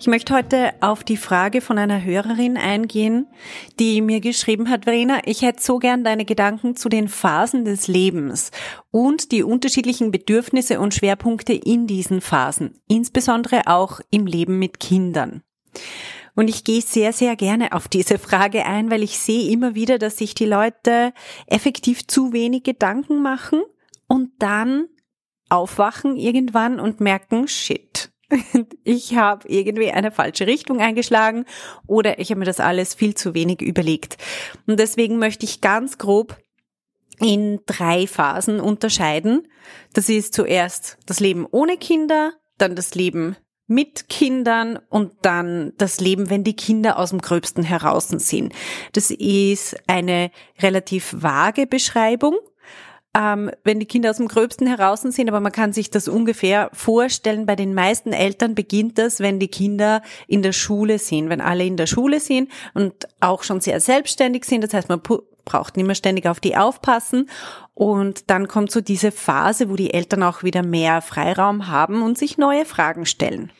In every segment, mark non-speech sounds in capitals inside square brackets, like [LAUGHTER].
ich möchte heute auf die Frage von einer Hörerin eingehen, die mir geschrieben hat, Verena, ich hätte so gern deine Gedanken zu den Phasen des Lebens und die unterschiedlichen Bedürfnisse und Schwerpunkte in diesen Phasen, insbesondere auch im Leben mit Kindern. Und ich gehe sehr, sehr gerne auf diese Frage ein, weil ich sehe immer wieder, dass sich die Leute effektiv zu wenig Gedanken machen und dann aufwachen irgendwann und merken, shit, [LAUGHS] ich habe irgendwie eine falsche Richtung eingeschlagen oder ich habe mir das alles viel zu wenig überlegt. Und deswegen möchte ich ganz grob in drei Phasen unterscheiden. Das ist zuerst das Leben ohne Kinder, dann das Leben mit Kindern und dann das Leben, wenn die Kinder aus dem Gröbsten heraus sind. Das ist eine relativ vage Beschreibung ähm, wenn die Kinder aus dem Gröbsten heraus sind, aber man kann sich das ungefähr vorstellen. Bei den meisten Eltern beginnt das, wenn die Kinder in der Schule sind, wenn alle in der Schule sind und auch schon sehr selbstständig sind. Das heißt, man braucht nicht mehr ständig auf die aufpassen. Und dann kommt so diese Phase, wo die Eltern auch wieder mehr Freiraum haben und sich neue Fragen stellen.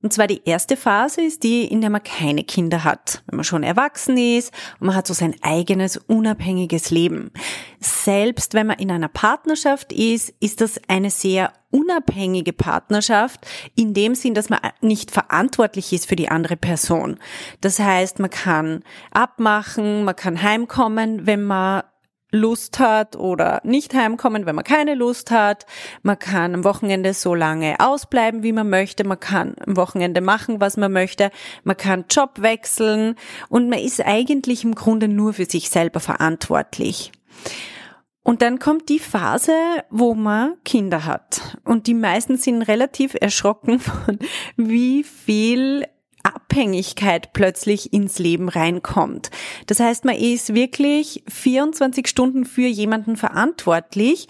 Und zwar die erste Phase ist die, in der man keine Kinder hat, wenn man schon erwachsen ist und man hat so sein eigenes unabhängiges Leben. Selbst wenn man in einer Partnerschaft ist, ist das eine sehr unabhängige Partnerschaft in dem Sinn, dass man nicht verantwortlich ist für die andere Person. Das heißt, man kann abmachen, man kann heimkommen, wenn man Lust hat oder nicht heimkommen, wenn man keine Lust hat. Man kann am Wochenende so lange ausbleiben, wie man möchte. Man kann am Wochenende machen, was man möchte. Man kann Job wechseln und man ist eigentlich im Grunde nur für sich selber verantwortlich. Und dann kommt die Phase, wo man Kinder hat. Und die meisten sind relativ erschrocken [LAUGHS] von, wie viel Abhängigkeit plötzlich ins Leben reinkommt. Das heißt, man ist wirklich 24 Stunden für jemanden verantwortlich.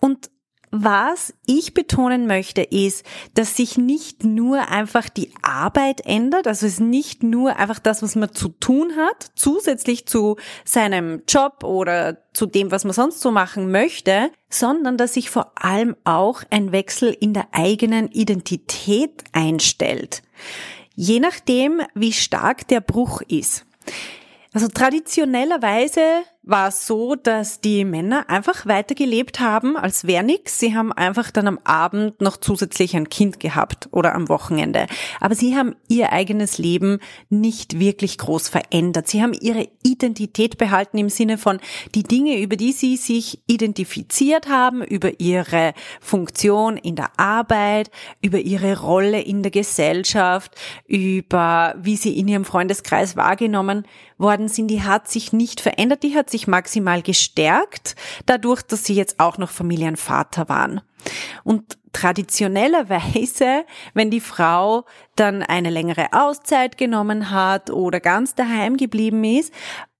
Und was ich betonen möchte, ist, dass sich nicht nur einfach die Arbeit ändert, also es ist nicht nur einfach das, was man zu tun hat, zusätzlich zu seinem Job oder zu dem, was man sonst so machen möchte, sondern dass sich vor allem auch ein Wechsel in der eigenen Identität einstellt je nachdem, wie stark der Bruch ist. Also traditionellerweise war es so, dass die Männer einfach weitergelebt haben, als wäre nix. Sie haben einfach dann am Abend noch zusätzlich ein Kind gehabt oder am Wochenende. Aber sie haben ihr eigenes Leben nicht wirklich groß verändert. Sie haben ihre Identität behalten im Sinne von die Dinge, über die sie sich identifiziert haben, über ihre Funktion in der Arbeit, über ihre Rolle in der Gesellschaft, über wie sie in ihrem Freundeskreis wahrgenommen worden sind, die hat sich nicht verändert, die hat sich maximal gestärkt, dadurch, dass sie jetzt auch noch Familienvater waren. Und traditionellerweise, wenn die Frau dann eine längere Auszeit genommen hat oder ganz daheim geblieben ist,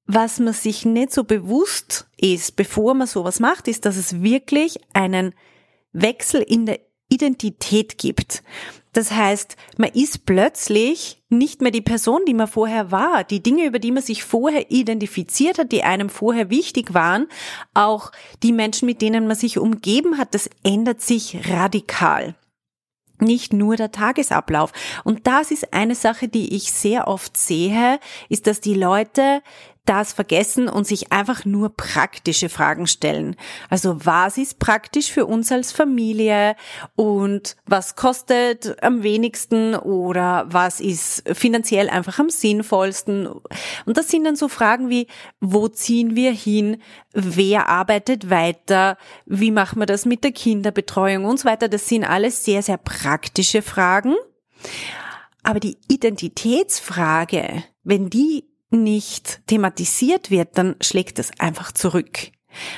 was man sich nicht so bewusst ist, bevor man sowas macht, ist, dass es wirklich einen Wechsel in der Identität gibt. Das heißt, man ist plötzlich nicht mehr die Person, die man vorher war. Die Dinge, über die man sich vorher identifiziert hat, die einem vorher wichtig waren, auch die Menschen, mit denen man sich umgeben hat, das ändert sich radikal nicht nur der Tagesablauf. Und das ist eine Sache, die ich sehr oft sehe, ist, dass die Leute das vergessen und sich einfach nur praktische Fragen stellen. Also was ist praktisch für uns als Familie und was kostet am wenigsten oder was ist finanziell einfach am sinnvollsten? Und das sind dann so Fragen wie, wo ziehen wir hin? Wer arbeitet weiter? Wie machen wir das mit der Kinderbetreuung und so weiter? Das sind alles sehr, sehr praktische Fragen. Aber die Identitätsfrage, wenn die nicht thematisiert wird, dann schlägt es einfach zurück.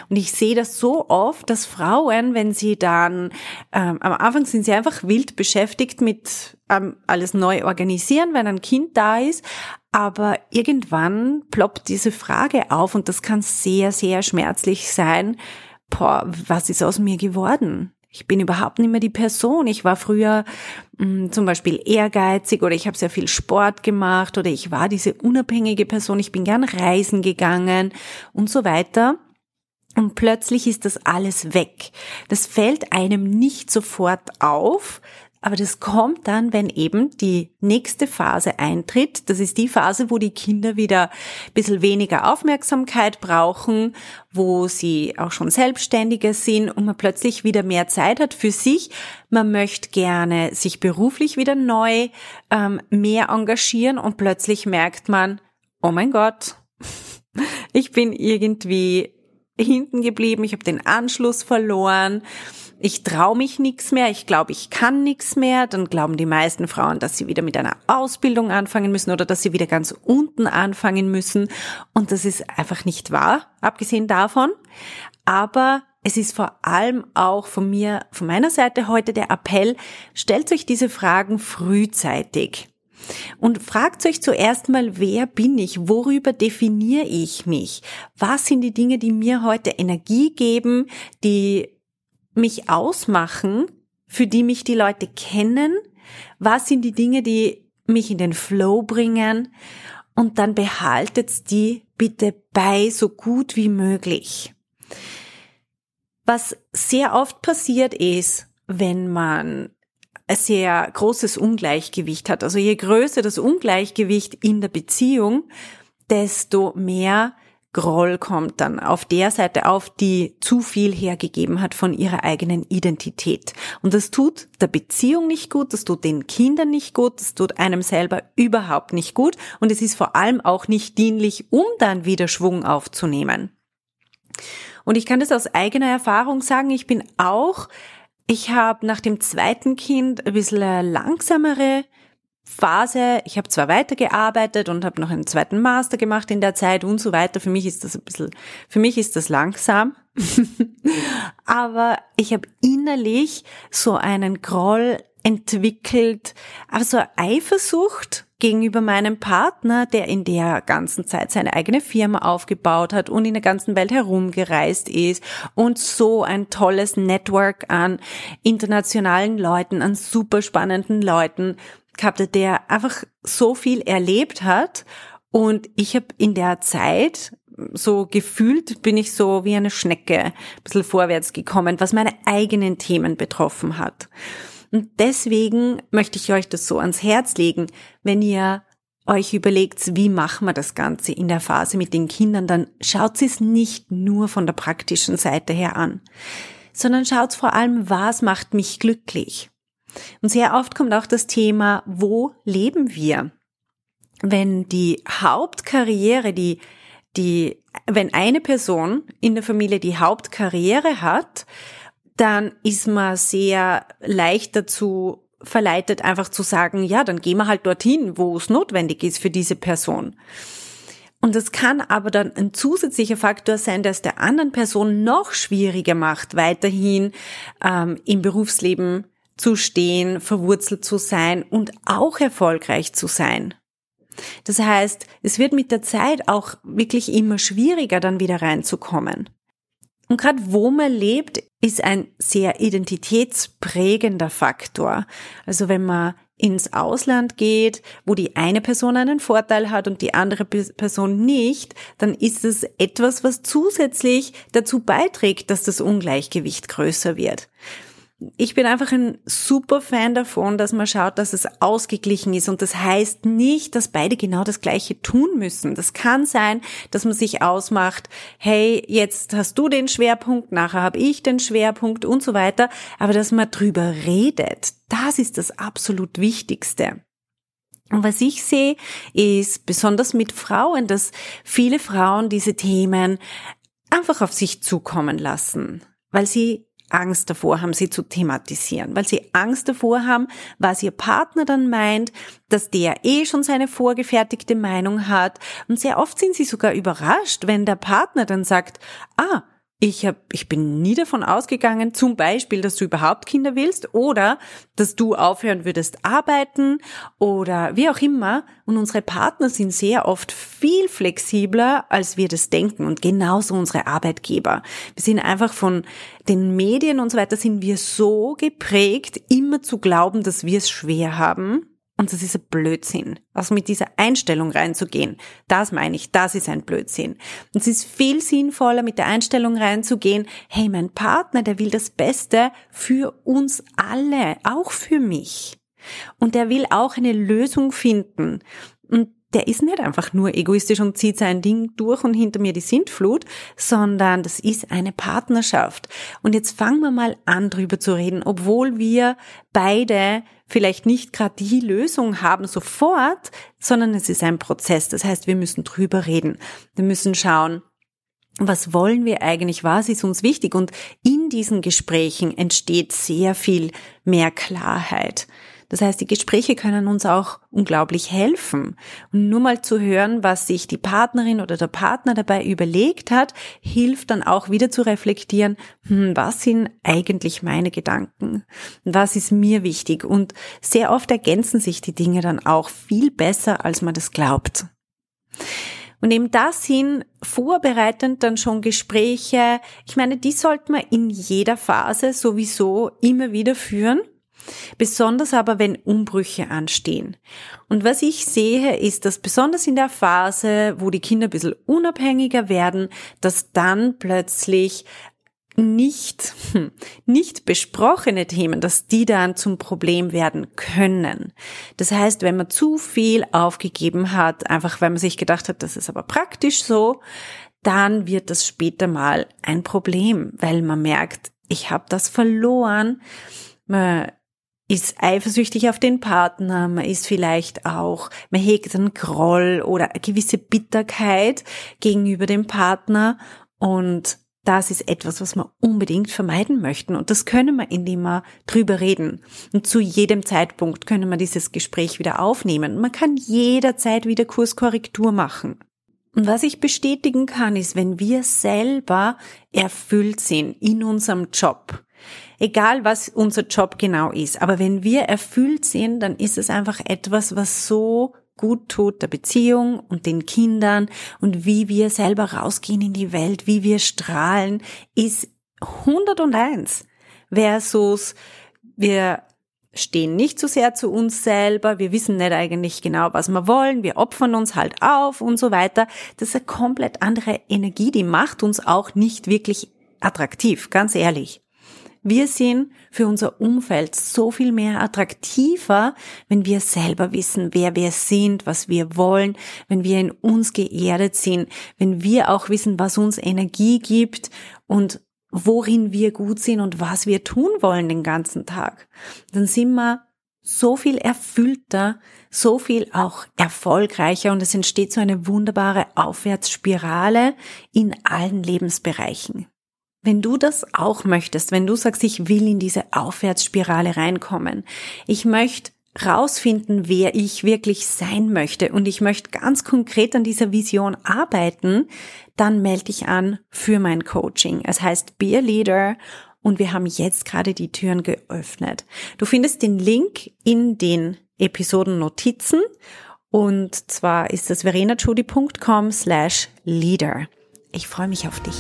Und ich sehe das so oft, dass Frauen, wenn sie dann, ähm, am Anfang sind sie einfach wild beschäftigt mit ähm, alles neu organisieren, wenn ein Kind da ist, aber irgendwann ploppt diese Frage auf und das kann sehr, sehr schmerzlich sein. Boah, was ist aus mir geworden? Ich bin überhaupt nicht mehr die Person. Ich war früher mh, hm, zum Beispiel ehrgeizig oder ich habe sehr viel Sport gemacht oder ich war diese unabhängige Person. Ich bin gern reisen gegangen und so weiter. Und plötzlich ist das alles weg. Das fällt einem nicht sofort auf, aber das kommt dann, wenn eben die nächste Phase eintritt. Das ist die Phase, wo die Kinder wieder ein bisschen weniger Aufmerksamkeit brauchen, wo sie auch schon selbstständiger sind und man plötzlich wieder mehr Zeit hat für sich. Man möchte gerne sich beruflich wieder neu ähm, mehr engagieren und plötzlich merkt man, oh mein Gott, [LAUGHS] ich bin irgendwie hinten geblieben, ich habe den Anschluss verloren ich traue mich nichts mehr, ich glaube, ich kann nichts mehr, dann glauben die meisten Frauen, dass sie wieder mit einer Ausbildung anfangen müssen oder dass sie wieder ganz unten anfangen müssen. Und das ist einfach nicht wahr, abgesehen davon. Aber es ist vor allem auch von mir, von meiner Seite heute der Appell, stellt euch diese Fragen frühzeitig. Und fragt euch zuerst mal, wer bin ich? Worüber definiere ich mich? Was sind die Dinge, die mir heute Energie geben, die mich ausmachen, für die mich die Leute kennen? Was sind die Dinge, die mich in den Flow bringen? Und dann behaltet die bitte bei so gut wie möglich. Was sehr oft passiert ist, wenn man ein sehr großes Ungleichgewicht hat. Also je größer das Ungleichgewicht in der Beziehung, desto mehr Groll kommt dann auf der Seite auf, die zu viel hergegeben hat von ihrer eigenen Identität. Und das tut der Beziehung nicht gut, das tut den Kindern nicht gut, das tut einem selber überhaupt nicht gut und es ist vor allem auch nicht dienlich, um dann wieder Schwung aufzunehmen. Und ich kann das aus eigener Erfahrung sagen, ich bin auch, ich habe nach dem zweiten Kind ein bisschen langsamere Phase. Ich habe zwar weitergearbeitet und habe noch einen zweiten Master gemacht in der Zeit und so weiter. Für mich ist das ein bisschen, für mich ist das langsam. [LAUGHS] Aber ich habe innerlich so einen Groll entwickelt, also Eifersucht gegenüber meinem Partner, der in der ganzen Zeit seine eigene Firma aufgebaut hat und in der ganzen Welt herumgereist ist und so ein tolles Network an internationalen Leuten, an super spannenden Leuten gehabt, der einfach so viel erlebt hat. Und ich habe in der Zeit so gefühlt bin ich so wie eine Schnecke ein bisschen vorwärts gekommen, was meine eigenen Themen betroffen hat. Und deswegen möchte ich euch das so ans Herz legen, wenn ihr euch überlegt, wie machen wir das Ganze in der Phase mit den Kindern, dann schaut es nicht nur von der praktischen Seite her an, sondern schaut vor allem, was macht mich glücklich. Und sehr oft kommt auch das Thema, wo leben wir? Wenn die Hauptkarriere, die, die, wenn eine Person in der Familie die Hauptkarriere hat, dann ist man sehr leicht dazu verleitet, einfach zu sagen, ja, dann gehen wir halt dorthin, wo es notwendig ist für diese Person. Und das kann aber dann ein zusätzlicher Faktor sein, es der anderen Person noch schwieriger macht, weiterhin ähm, im Berufsleben zu stehen, verwurzelt zu sein und auch erfolgreich zu sein. Das heißt, es wird mit der Zeit auch wirklich immer schwieriger, dann wieder reinzukommen. Und gerade wo man lebt, ist ein sehr identitätsprägender Faktor. Also wenn man ins Ausland geht, wo die eine Person einen Vorteil hat und die andere Person nicht, dann ist es etwas, was zusätzlich dazu beiträgt, dass das Ungleichgewicht größer wird ich bin einfach ein super Fan davon, dass man schaut, dass es ausgeglichen ist. Und das heißt nicht, dass beide genau das Gleiche tun müssen. Das kann sein, dass man sich ausmacht, hey, jetzt hast du den Schwerpunkt, nachher habe ich den Schwerpunkt und so weiter. Aber dass man drüber redet, das ist das absolut Wichtigste. Und was ich sehe, ist besonders mit Frauen, dass viele Frauen diese Themen einfach auf sich zukommen lassen, weil sie Angst davor haben, sie zu thematisieren, weil sie Angst davor haben, was ihr Partner dann meint, dass der eh schon seine vorgefertigte Meinung hat. Und sehr oft sind sie sogar überrascht, wenn der Partner dann sagt, ah, ich, hab, ich bin nie davon ausgegangen, zum Beispiel, dass du überhaupt Kinder willst oder dass du aufhören würdest arbeiten oder wie auch immer. Und unsere Partner sind sehr oft viel flexibler, als wir das denken und genauso unsere Arbeitgeber. Wir sind einfach von den Medien und so weiter sind wir so geprägt, immer zu glauben, dass wir es schwer haben und das ist ein Blödsinn. Also mit dieser Einstellung reinzugehen, das meine ich, das ist ein Blödsinn. Und es ist viel sinnvoller, mit der Einstellung reinzugehen, hey, mein Partner, der will das Beste für uns alle, auch für mich. Und der will auch eine Lösung finden. Und der ist nicht einfach nur egoistisch und zieht sein Ding durch und hinter mir die Sintflut, sondern das ist eine Partnerschaft. Und jetzt fangen wir mal an, drüber zu reden, obwohl wir beide vielleicht nicht gerade die Lösung haben sofort, sondern es ist ein Prozess. Das heißt, wir müssen drüber reden. Wir müssen schauen, was wollen wir eigentlich, was ist uns wichtig? Und in diesen Gesprächen entsteht sehr viel mehr Klarheit. Das heißt, die Gespräche können uns auch unglaublich helfen. Und nur mal zu hören, was sich die Partnerin oder der Partner dabei überlegt hat, hilft dann auch wieder zu reflektieren, hm, was sind eigentlich meine Gedanken? Was ist mir wichtig? Und sehr oft ergänzen sich die Dinge dann auch viel besser, als man das glaubt. Und eben das sind vorbereitend dann schon Gespräche. Ich meine, die sollte man in jeder Phase sowieso immer wieder führen. Besonders aber, wenn Umbrüche anstehen. Und was ich sehe, ist, dass besonders in der Phase, wo die Kinder ein bisschen unabhängiger werden, dass dann plötzlich nicht, hm, nicht besprochene Themen, dass die dann zum Problem werden können. Das heißt, wenn man zu viel aufgegeben hat, einfach weil man sich gedacht hat, das ist aber praktisch so, dann wird das später mal ein Problem, weil man merkt, ich habe das verloren. Man ist eifersüchtig auf den Partner, man ist vielleicht auch, man hegt einen Groll oder eine gewisse Bitterkeit gegenüber dem Partner und das ist etwas, was wir unbedingt vermeiden möchten. Und das können wir, indem wir drüber reden. Und zu jedem Zeitpunkt können wir dieses Gespräch wieder aufnehmen. Man kann jederzeit wieder Kurskorrektur machen. Und was ich bestätigen kann, ist, wenn wir selber erfüllt sind in unserem Job, egal was unser Job genau ist. Aber wenn wir erfüllt sind, dann ist es einfach etwas, was so gut tut der Beziehung und den Kindern und wie wir selber rausgehen in die Welt, wie wir strahlen, ist 101 versus wir stehen nicht so sehr zu uns selber, wir wissen nicht eigentlich genau, was wir wollen, wir opfern uns halt auf und so weiter. Das ist eine komplett andere Energie, die macht uns auch nicht wirklich attraktiv, ganz ehrlich. Wir sind für unser Umfeld so viel mehr attraktiver, wenn wir selber wissen, wer wir sind, was wir wollen, wenn wir in uns geerdet sind, wenn wir auch wissen, was uns Energie gibt und worin wir gut sind und was wir tun wollen den ganzen Tag. Dann sind wir so viel erfüllter, so viel auch erfolgreicher und es entsteht so eine wunderbare Aufwärtsspirale in allen Lebensbereichen. Wenn du das auch möchtest, wenn du sagst, ich will in diese Aufwärtsspirale reinkommen, ich möchte rausfinden, wer ich wirklich sein möchte und ich möchte ganz konkret an dieser Vision arbeiten, dann melde dich an für mein Coaching. Es heißt Be a Leader und wir haben jetzt gerade die Türen geöffnet. Du findest den Link in den Episoden Notizen und zwar ist das verenachudi.com slash leader. Ich freue mich auf dich.